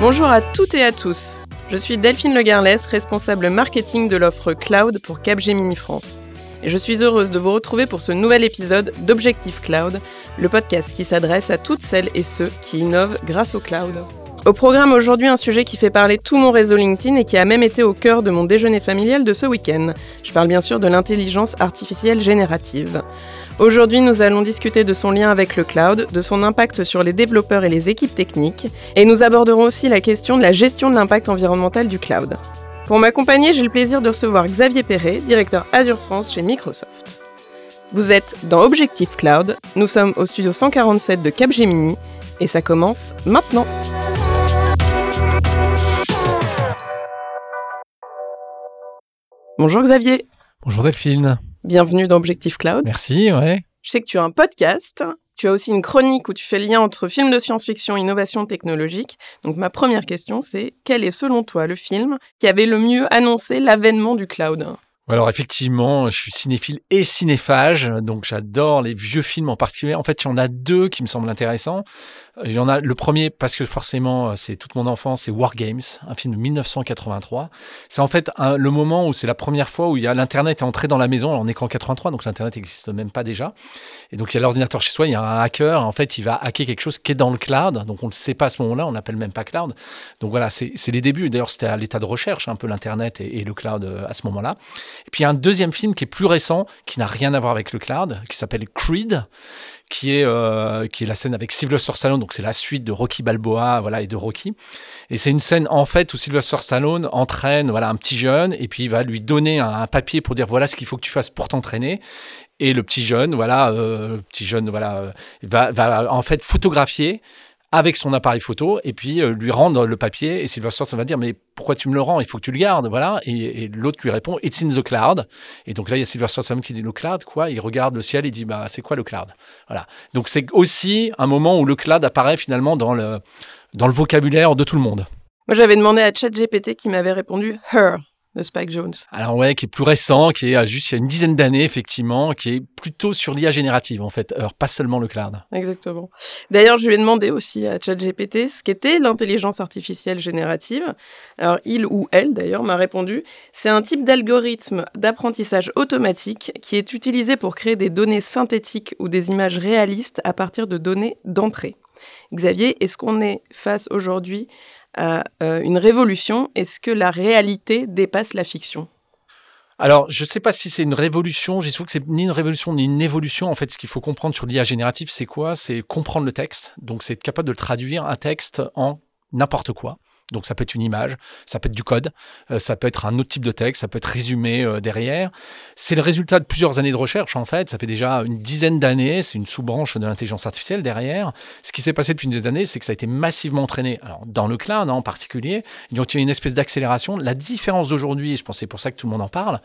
Bonjour à toutes et à tous. Je suis Delphine Legarlès, responsable marketing de l'offre Cloud pour Capgemini France. Et je suis heureuse de vous retrouver pour ce nouvel épisode d'Objectif Cloud, le podcast qui s'adresse à toutes celles et ceux qui innovent grâce au cloud. Au programme aujourd'hui, un sujet qui fait parler tout mon réseau LinkedIn et qui a même été au cœur de mon déjeuner familial de ce week-end. Je parle bien sûr de l'intelligence artificielle générative. Aujourd'hui, nous allons discuter de son lien avec le cloud, de son impact sur les développeurs et les équipes techniques, et nous aborderons aussi la question de la gestion de l'impact environnemental du cloud. Pour m'accompagner, j'ai le plaisir de recevoir Xavier Perret, directeur Azure France chez Microsoft. Vous êtes dans Objectif Cloud, nous sommes au studio 147 de Capgemini, et ça commence maintenant. Bonjour Xavier. Bonjour Delphine. Bienvenue dans Objectif Cloud. Merci, ouais. Je sais que tu as un podcast. Tu as aussi une chronique où tu fais le lien entre film de science-fiction et innovation technologique. Donc ma première question, c'est quel est selon toi le film qui avait le mieux annoncé l'avènement du cloud? Alors effectivement, je suis cinéphile et cinéphage, donc j'adore les vieux films en particulier. En fait, il y en a deux qui me semblent intéressants. Il y en a le premier parce que forcément c'est toute mon enfance, c'est War Games, un film de 1983. C'est en fait le moment où c'est la première fois où il y a l'internet est entré dans la maison. Alors on est qu'en 83, donc l'internet n'existe même pas déjà. Et donc il y a l'ordinateur chez soi, il y a un hacker. En fait, il va hacker quelque chose qui est dans le cloud. Donc on ne le sait pas à ce moment-là, on l'appelle même pas cloud. Donc voilà, c'est les débuts. D'ailleurs, c'était à l'état de recherche un peu l'internet et, et, le cloud euh, à ce moment-là. Et puis il y a un deuxième film qui est plus récent, qui n'a rien à voir avec le cloud, qui s'appelle Creed qui est, euh, qui est la scène avec Sylvester Stallone, donc c'est la suite de Rocky Balboa voilà, et de Rocky. Et c'est une scène en fait où Sylvester Stallone entraîne voilà, un petit jeune et puis il va lui donner un, papier pour dire voilà ce qu'il faut que tu fasses pour t'entraîner. Et le petit jeune, voilà, euh, petit jeune, voilà, euh, va, va en fait photographier avec son appareil photo et puis euh, lui rendre le papier. Et Sylvester va dire Mais pourquoi tu me le rends? Il faut que tu le gardes. Voilà. Et, l'autre lui répond It's in the cloud. Et donc là, il y a Sylvester qui dit Le cloud, quoi? Il regarde le ciel et dit Bah, c'est quoi le cloud? Voilà. Donc c'est aussi un moment où le cloud apparaît finalement dans le, dans le vocabulaire de tout le monde. Moi, j'avais demandé à ChatGPT qui m'avait répondu Her de Spike Jones. Alors ouais, qui est plus récent, qui est juste il y a une dizaine d'années effectivement, qui est plutôt sur l'IA générative en fait, alors pas seulement le cloud. Exactement. D'ailleurs, je lui ai demandé aussi à ChatGPT ce qu'était l'intelligence artificielle générative. Alors il ou elle d'ailleurs m'a répondu, c'est un type d'algorithme d'apprentissage automatique qui est utilisé pour créer des données synthétiques ou des images réalistes à partir de données d'entrée. Xavier, est-ce qu'on est face aujourd'hui à euh, une révolution Est-ce que la réalité dépasse la fiction? Alors, je ne sais pas si c'est une révolution. J'ai trouve que c'est ni une révolution ni une évolution. En fait, ce qu'il faut comprendre sur l'IA générative, c'est quoi? C'est comprendre le texte. Donc, c'est être capable de traduire un texte en n'importe quoi. Donc ça peut être une image, ça peut être du code, euh, ça peut être un autre type de texte, ça peut être résumé euh, derrière. C'est le résultat de plusieurs années de recherche en fait. Ça fait déjà une dizaine d'années, c'est une sous-branche de l'intelligence artificielle derrière. Ce qui s'est passé depuis une dizaine d'années, c'est que ça a été massivement entraîné. Alors dans le cloud hein, en particulier, donc il y a une espèce d'accélération. La différence d'aujourd'hui, je pense c'est pour ça que tout le monde en parle,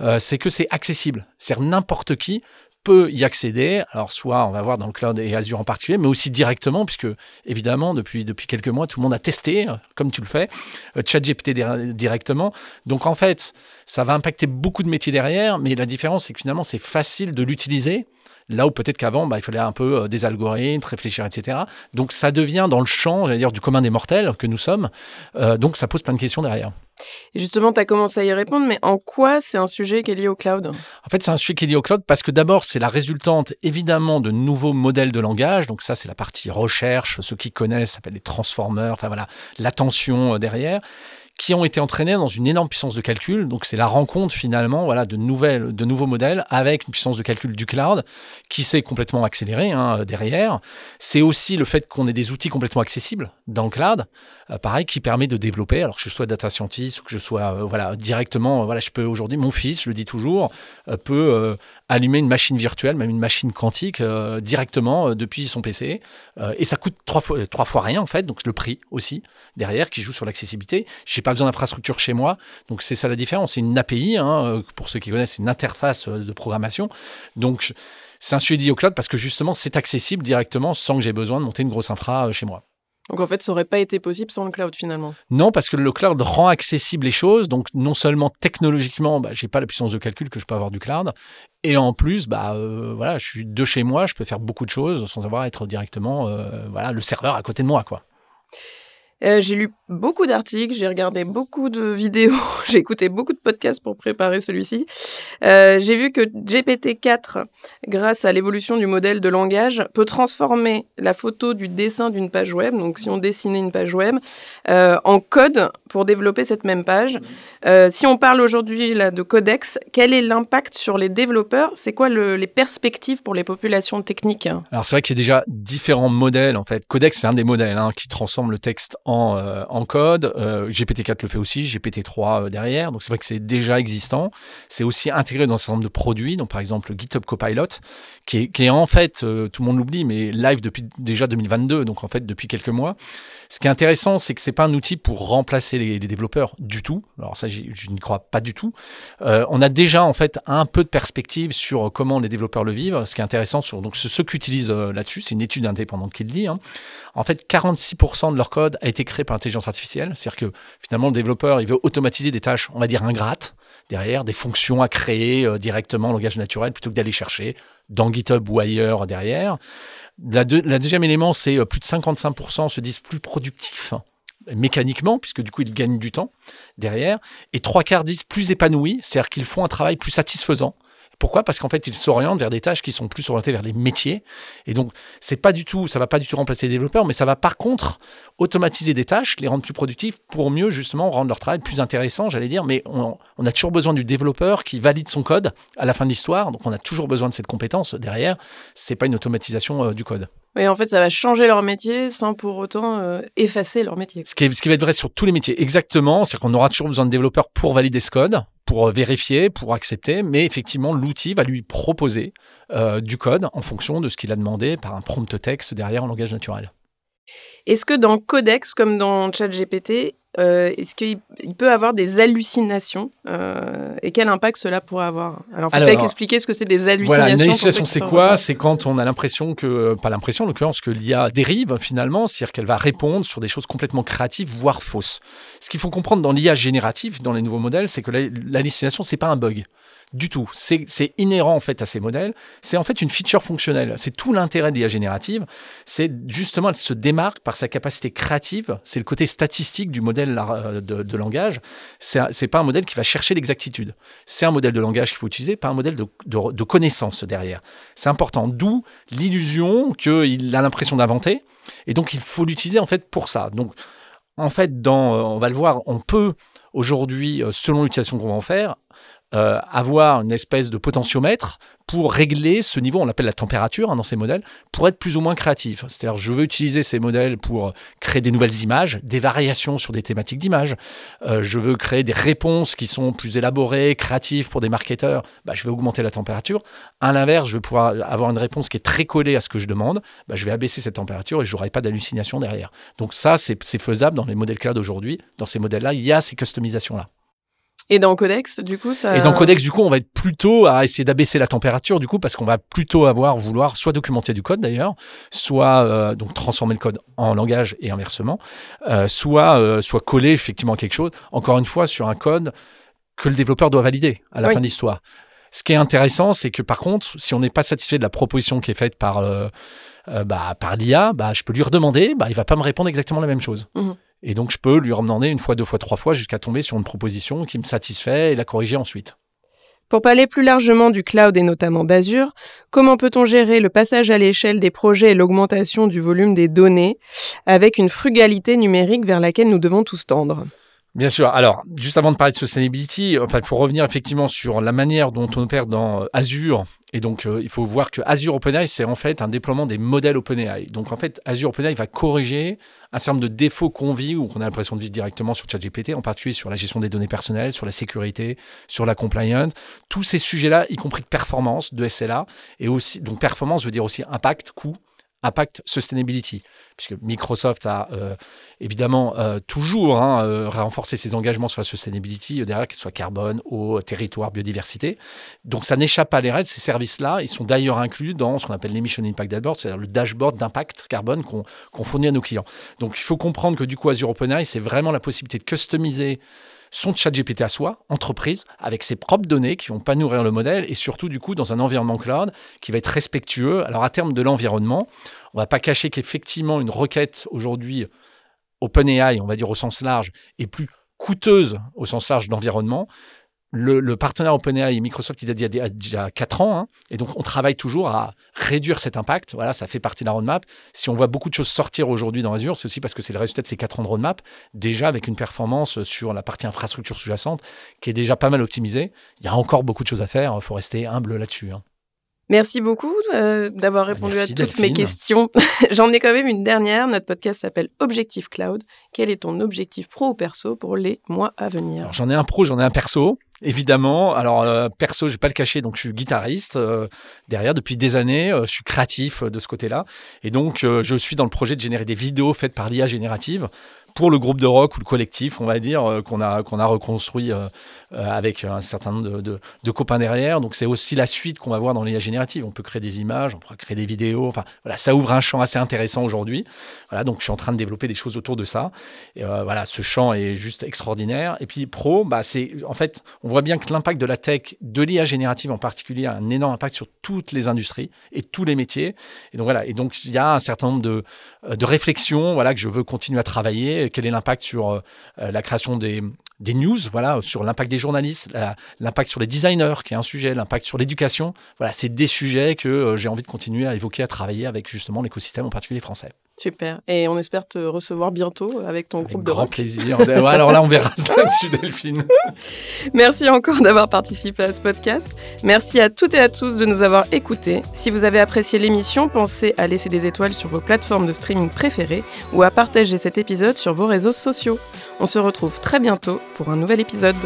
euh, c'est que c'est accessible. C'est n'importe qui peut y accéder. Alors, soit on va voir dans le cloud et Azure en particulier, mais aussi directement, puisque évidemment, depuis, depuis quelques mois, tout le monde a testé, euh, comme tu le fais, euh, ChatGPT directement. Donc, en fait, ça va impacter beaucoup de métiers derrière, mais la différence, c'est que finalement, c'est facile de l'utiliser. Là où peut-être qu'avant, bah, il fallait un peu euh, des algorithmes, réfléchir, etc. Donc ça devient dans le champ, j'allais dire, du commun des mortels que nous sommes. donc ça pose plein de questions derrière. Et justement, tu as commencé à y répondre, mais en quoi c'est un sujet qui est lié au cloud? En fait, c'est un sujet qui est lié au cloud parce que d'abord, c'est la résultante évidemment de nouveaux modèles de langage. Donc ça, c'est la partie recherche. Ceux qui connaissent, ça s'appelle les transformers. Enfin voilà, l'attention euh, derrière qui ont été entraînés dans une énorme puissance de calcul. Donc c'est la rencontre finalement voilà, de, nouvelles, de nouveaux modèles avec une puissance de calcul du cloud qui s'est complètement accélérée hein, derrière. C'est aussi le fait qu'on ait des outils complètement accessibles dans le cloud, euh, pareil, qui permet de développer, alors que je sois data scientist ou que je sois euh, voilà, directement, euh, voilà, je peux aujourd'hui, mon fils, je le dis toujours, peut allumer une machine virtuelle, même une machine quantique directement depuis son PC. et ça coûte trois fois, trois fois rien en fait, donc le prix aussi derrière qui joue sur l'accessibilité. Je sais pas besoin d'infrastructure chez moi. Donc c'est ça la différence. C'est une API, hein, euh, pour ceux qui connaissent, une interface euh, de programmation. Donc c'est un sujet au cloud parce que justement c'est accessible directement sans que j'ai besoin de monter une grosse infra euh, chez moi. Donc en fait, ça n'aurait pas été possible sans le cloud finalement? Non, parce que le cloud rend accessible les choses. Donc non seulement technologiquement, bah, j'ai pas la puissance de calcul que je peux avoir du cloud, et en plus, bah euh, voilà, je suis de chez moi, je peux faire beaucoup de choses sans avoir à être directement euh, voilà le serveur à côté de moi, quoi. Euh, j'ai lu beaucoup d'articles, j'ai regardé beaucoup de vidéos, j'ai écouté beaucoup de podcasts pour préparer celui-ci. Euh, j'ai vu que GPT-4, grâce à l'évolution du modèle de langage, peut transformer la photo du dessin d'une page web, donc si on dessinait une page web, euh, en code pour développer cette même page. Si on parle aujourd'hui là de codex, quel est l'impact sur les développeurs? C'est quoi le, les perspectives pour les populations techniques? Alors c'est vrai qu'il y a déjà différents modèles en fait. Codex c'est un des modèles hein, qui transforme le texte en, euh, en code. Euh, GPT-4 le fait aussi, GPT-3 euh, derrière. Donc c'est vrai que c'est déjà existant. C'est aussi intégré dans un certain nombre de produits, donc par exemple GitHub Copilot, qui est, en fait, tout le monde l'oublie, mais live depuis déjà 2022, donc en fait depuis quelques mois. Ce qui est intéressant, c'est que c'est pas un outil pour remplacer les, développeurs du tout. Alors ça, je n'y crois pas du tout. On a déjà en fait un peu de perspective sur comment les développeurs le vivent. Ce qui est intéressant, donc ceux qui utilisent là-dessus, c'est une étude indépendante qui le dit. hein. En fait, 46% de leur code a été créé par intelligence artificielle. C'est-à-dire que finalement, le développeur, il veut automatiser des tâches, on va dire ingrates, derrière, des fonctions à créer euh, directement en langage naturel plutôt que d'aller chercher dans GitHub ou ailleurs derrière. La deuxième élément, c'est euh, plus de 55% se disent plus productifs hein, mécaniquement, puisque du coup, ils gagnent du temps derrière. Et trois quarts disent plus épanouis, c'est-à-dire qu'ils font un travail plus satisfaisant. Pourquoi? Parce qu'en fait, ils s'orientent vers des tâches qui sont plus orientées vers les métiers. Et donc, c'est pas du tout, ça va pas du tout remplacer les développeurs, mais ça va par contre automatiser des tâches, les rendre plus productifs pour mieux justement rendre leur travail plus intéressant, j'allais dire. Mais on, on a toujours besoin du développeur qui valide son code à la fin de l'histoire. Donc, on a toujours besoin de cette compétence derrière. C'est pas une automatisation euh, du code. Oui, en fait, ça va changer leur métier sans pour autant euh, effacer leur métier. Ce qui, est- ce qui va être vrai sur tous les métiers, exactement. C'est-à-dire qu'on aura toujours besoin de développeurs pour valider ce code, pour euh, vérifier, pour accepter. Mais effectivement, l'outil va lui proposer euh, du code en fonction de ce qu'il a demandé par un prompt texte derrière en langage naturel. Est-ce que dans Codex, comme dans ChatGPT, euh, est-ce qu'il il peut avoir des hallucinations euh, et quel impact cela pourrait avoir? Alors, faut peut-être expliquer ce que c'est des hallucinations. Voilà, une hallucination, c'est quoi? C'est quand on a l'impression que, pas l'impression en l'occurrence, que l'IA dérive finalement, c'est-à-dire qu'elle va répondre sur des choses complètement créatives, voire fausses. Ce qu'il faut comprendre dans l'IA générative, dans les nouveaux modèles, c'est que l'hallucination, c'est pas un bug. Du tout. C'est inhérent en fait à ces modèles. C'est en fait une feature fonctionnelle. C'est tout l'intérêt de l'IA générative. C'est justement, elle se démarque par sa capacité créative. C'est le côté statistique du modèle euh, de, de langage. C'est pas un modèle qui va chercher l'exactitude. C'est un modèle de langage qu'il faut utiliser, pas un modèle de, de, de connaissance derrière. C'est important. D'où l'illusion qu'il a l'impression d'inventer. Et donc, il faut l'utiliser en fait pour ça. Donc, en fait, dans, euh, on va le voir, on peut aujourd'hui, euh, selon l'utilisation qu'on va en faire, euh, avoir une espèce de potentiomètre pour régler ce niveau, on l'appelle la température hein, dans ces modèles, pour être plus ou moins créatif. C'est-à-dire, je veux utiliser ces modèles pour créer des nouvelles images, des variations sur des thématiques d'images. Euh, je veux créer des réponses qui sont plus élaborées, créatives pour des marketeurs. Bah, je vais augmenter la température. À l'inverse, je vais pouvoir avoir une réponse qui est très collée à ce que je demande. Bah, je vais abaisser cette température et je n'aurai pas d'hallucination derrière. Donc ça, c'est faisable dans les modèles cloud aujourd'hui. Dans ces modèles-là, il y a ces customisations-là. Et dans Codex, du coup, ça. Et dans Codex, du coup, on va être plutôt à essayer d'abaisser la température, du coup, parce qu'on va plutôt avoir, vouloir soit documenter du code d'ailleurs, soit euh, donc transformer le code en langage et inversement, euh, soit, euh, soit coller effectivement quelque chose, encore une fois, sur un code que le développeur doit valider à la Oui. fin de l'histoire. Ce qui est intéressant, c'est que par contre, si on n'est pas satisfait de la proposition qui est faite par, euh, bah, par l'IA, bah, je peux lui redemander, bah, il va pas me répondre exactement la même chose. Mhm. Et donc, je peux lui redemander une fois, deux fois, trois fois, jusqu'à tomber sur une proposition qui me satisfait et la corriger ensuite. Pour parler plus largement du cloud et notamment d'Azure, comment peut-on gérer le passage à l'échelle des projets et l'augmentation du volume des données avec une frugalité numérique vers laquelle nous devons tous tendre? Bien sûr. Alors, juste avant de parler de sustainability, il faut revenir effectivement sur la manière dont on opère dans euh, Azure. Et donc, euh, il faut voir que Azure OpenAI, c'est en fait un déploiement des modèles OpenAI. Donc, en fait, Azure OpenAI va corriger un certain nombre de défauts qu'on vit ou qu'on a l'impression de vivre directement sur ChatGPT, en particulier sur la gestion des données personnelles, sur la sécurité, sur la compliance. Tous ces sujets-là, y compris de performance, de SLA, et aussi, donc performance veut dire aussi impact, coût, impact sustainability, puisque Microsoft a euh, évidemment euh, toujours hein, euh, renforcé ses engagements sur la sustainability derrière, qu'il soit carbone, eau, territoire, biodiversité. Donc ça n'échappe pas à les règles. Ces services-là, ils sont d'ailleurs inclus dans ce qu'on appelle l'Emission Impact Dashboard, c'est-à-dire le dashboard d'impact carbone qu'on fournit à nos clients. Donc il faut comprendre que du coup Azure OpenAI, c'est vraiment la possibilité de customiser son chat GPT à soi, entreprise, avec ses propres données qui vont pas nourrir le modèle et surtout du coup dans un environnement cloud qui va être respectueux. Alors à terme de l'environnement, on va pas cacher qu'effectivement une requête aujourd'hui OpenAI, on va dire au sens large, est plus coûteuse au sens large d'environnement le, partenaire OpenAI et Microsoft, il a dit il y a déjà 4 ans, hein, et donc on travaille toujours à réduire cet impact. Voilà, ça fait partie de la roadmap. Si on voit beaucoup de choses sortir aujourd'hui dans Azure, c'est aussi parce que c'est le résultat de ces 4 ans de roadmap, déjà avec une performance sur la partie infrastructure sous-jacente qui est déjà pas mal optimisée. Il y a encore beaucoup de choses à faire, il faut rester humble là-dessus. Hein. Merci beaucoup euh, d'avoir bah, répondu à toutes mes questions. J'en ai quand même une dernière. Notre podcast s'appelle Objectif Cloud. Quel est ton objectif pro ou perso pour les mois à venir? J'en ai un pro, j'en ai un perso. Évidemment, alors euh, perso, je vais pas le cacher, donc je suis guitariste euh, derrière depuis des années. je suis créatif de ce côté-là, et donc je suis dans le projet de générer des vidéos faites par l'IA générative pour le groupe de rock ou le collectif, on va dire, euh, qu'on a, qu'on a reconstruit euh, euh, avec un certain nombre de, copains derrière. Donc c'est aussi la suite qu'on va voir dans l'IA générative. On peut créer des images, on peut créer des vidéos. Enfin voilà, ça ouvre un champ assez intéressant aujourd'hui. Voilà, donc je suis en train de développer des choses autour de ça. Et voilà, ce champ est juste extraordinaire. Et puis pro, bah c'est en fait, on voit bien que l'impact de la tech, de l'IA générative en particulier, a un énorme impact sur toutes les industries et tous les métiers. Et donc voilà, et donc il y a un certain nombre de, de réflexions, voilà, que je veux continuer à travailler quel est l'impact sur euh, euh, la création des, des news, voilà, sur l'impact des journalistes, l'impact sur les designers, qui est un sujet, l'impact sur l'éducation. Voilà, c'est des sujets que euh, j'ai envie de continuer à évoquer, à travailler avec justement l'écosystème en particulier français. Super. Et on espère te recevoir bientôt avec ton groupe de grand plaisir. alors là, on verra ça dessus, Delphine. Merci encore d'avoir participé à ce podcast. Merci à toutes et à tous de nous avoir écoutés. Si vous avez apprécié l'émission, pensez à laisser des étoiles sur vos plateformes de streaming préférées ou à partager cet épisode sur vos réseaux sociaux. On se retrouve très bientôt pour un nouvel épisode.